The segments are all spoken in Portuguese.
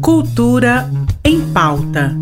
Cultura em pauta.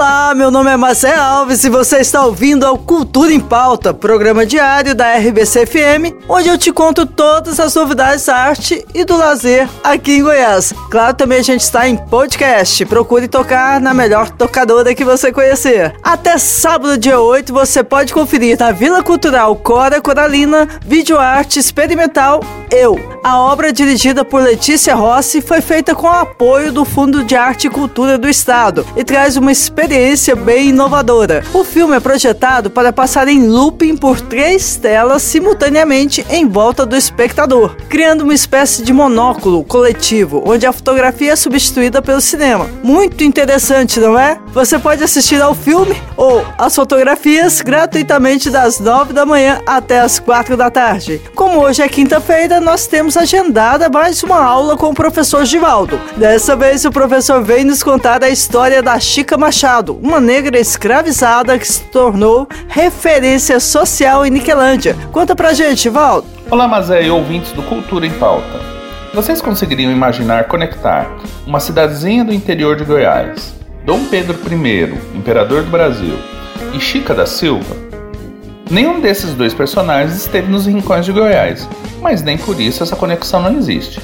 Olá, meu nome é Marcelo Alves e você está ouvindo ao Cultura em Pauta, programa diário da RBC FM, onde eu te conto todas as novidades da arte e do lazer aqui em Goiás. Claro, também a gente está em podcast. Procure tocar na melhor tocadora que você conhecer. Até sábado, dia 8, você pode conferir na Vila Cultural Cora Coralina Vídeo Arte Experimental Eu. A obra dirigida por Letícia Rossi foi feita com o apoio do Fundo de Arte e Cultura do Estado e traz uma experiência bem inovadora. O filme é projetado para passar em looping por três telas simultaneamente em volta do espectador, criando uma espécie de monóculo coletivo, onde a fotografia é substituída pelo cinema. Muito interessante, não é? Você pode assistir ao filme ou às fotografias gratuitamente das nove da manhã até as quatro da tarde. Como hoje é quinta-feira, nós temos agendada mais uma aula com o professor Givaldo. Dessa vez, o professor vem nos contar a história da Chica Machado uma negra escravizada que se tornou referência social em Niquelândia. Conta pra gente, Valdo. Olá, Mazé e ouvintes do Cultura em Pauta. Vocês conseguiriam imaginar conectar uma cidadezinha do interior de Goiás, Dom Pedro I, imperador do Brasil, e Chica da Silva? Nenhum desses dois personagens esteve nos rincões de Goiás, mas nem por isso essa conexão não existe.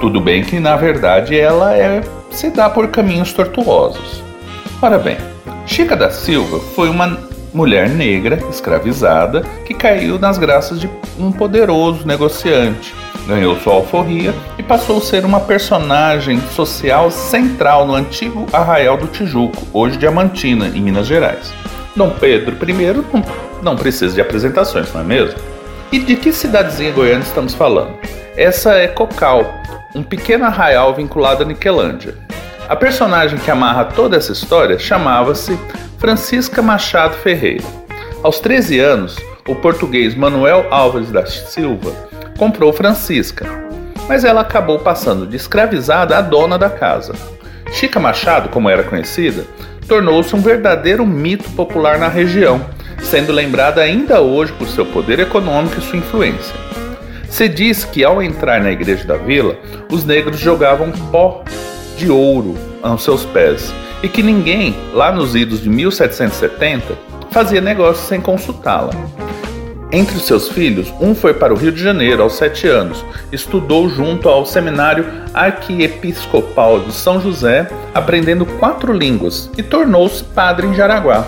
Tudo bem que na verdade ela é se dá por caminhos tortuosos. Ora bem, Chica da Silva foi uma mulher negra escravizada que caiu nas graças de um poderoso negociante. Ganhou sua alforria e passou a ser uma personagem social central no antigo Arraial do Tijuco, hoje Diamantina, em Minas Gerais. Dom Pedro I não, precisa de apresentações, não é mesmo? E de que cidadezinha goiana estamos falando? Essa é Cocal, um pequeno arraial vinculado a Niquelândia. A personagem que amarra toda essa história chamava-se Francisca Machado Ferreira. Aos 13 anos, o português Manuel Álvares da Silva comprou Francisca, mas ela acabou passando de escravizada a dona da casa. Chica Machado, como era conhecida, tornou-se um verdadeiro mito popular na região, sendo lembrada ainda hoje por seu poder econômico e sua influência. Se diz que ao entrar na igreja da vila, os negros jogavam pó de ouro aos seus pés e que ninguém, lá nos idos de 1770, fazia negócio sem consultá-la. Entre os seus filhos, um foi para o Rio de Janeiro aos sete anos, estudou junto ao Seminário Arquiepiscopal de São José, aprendendo quatro línguas e tornou-se padre em Jaraguá.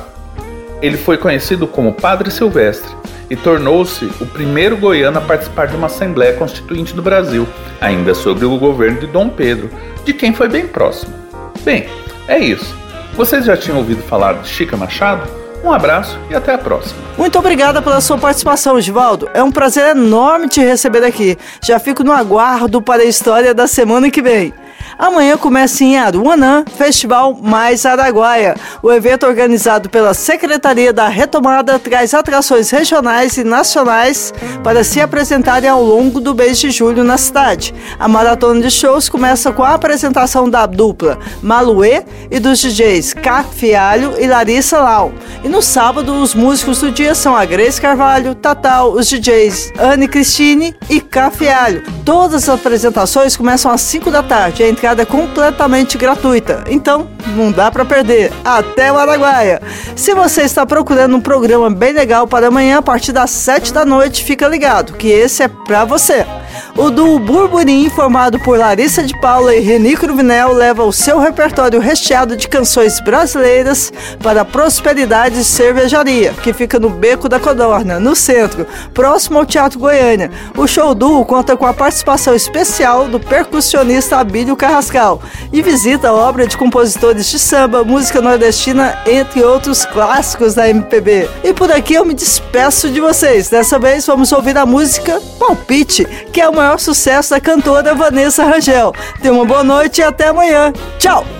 Ele foi conhecido como Padre Silvestre e tornou-se o primeiro goiano a participar de uma Assembleia Constituinte do Brasil, ainda sob o governo de Dom Pedro, de quem foi bem próximo. Bem, é isso. Vocês já tinham ouvido falar de Chica Machado? Um abraço e até a próxima. Muito obrigada pela sua participação, Givaldo. É um prazer enorme te receber aqui. Já fico no aguardo para a história da semana que vem. Amanhã começa em Aruanã, Festival Mais Araguaia. O evento organizado pela Secretaria da Retomada traz atrações regionais e nacionais para se apresentarem ao longo do mês de julho na cidade. A maratona de shows começa com a apresentação da dupla Maluê e dos DJs Cá Fialho e Larissa Lau. E no sábado, os músicos do dia são a Grace Carvalho, Tatal, os DJs Anne Cristine e Cá Fialho. Todas as apresentações começam às 5 da tarde. A é completamente gratuita, então não dá para perder. Até o Araguaia! Se você está procurando um programa bem legal para amanhã, a partir das 7 da noite, fica ligado, que esse é para você. O duo Burburim, formado por Larissa de Paula e Reni Cruvinel, leva o seu repertório recheado de canções brasileiras para a Prosperidade Cervejaria, que fica no Beco da Codorna, no centro, próximo ao Teatro Goiânia. O show duo conta com a participação especial do percussionista Abílio Carrascal e visita a obra de compositores de samba, música nordestina, entre outros clássicos da MPB. E por aqui eu me despeço de vocês. Dessa vez vamos ouvir a música Palpite, que é o maior sucesso da cantora Vanessa Rangel. Tenha uma boa noite e até amanhã. Tchau!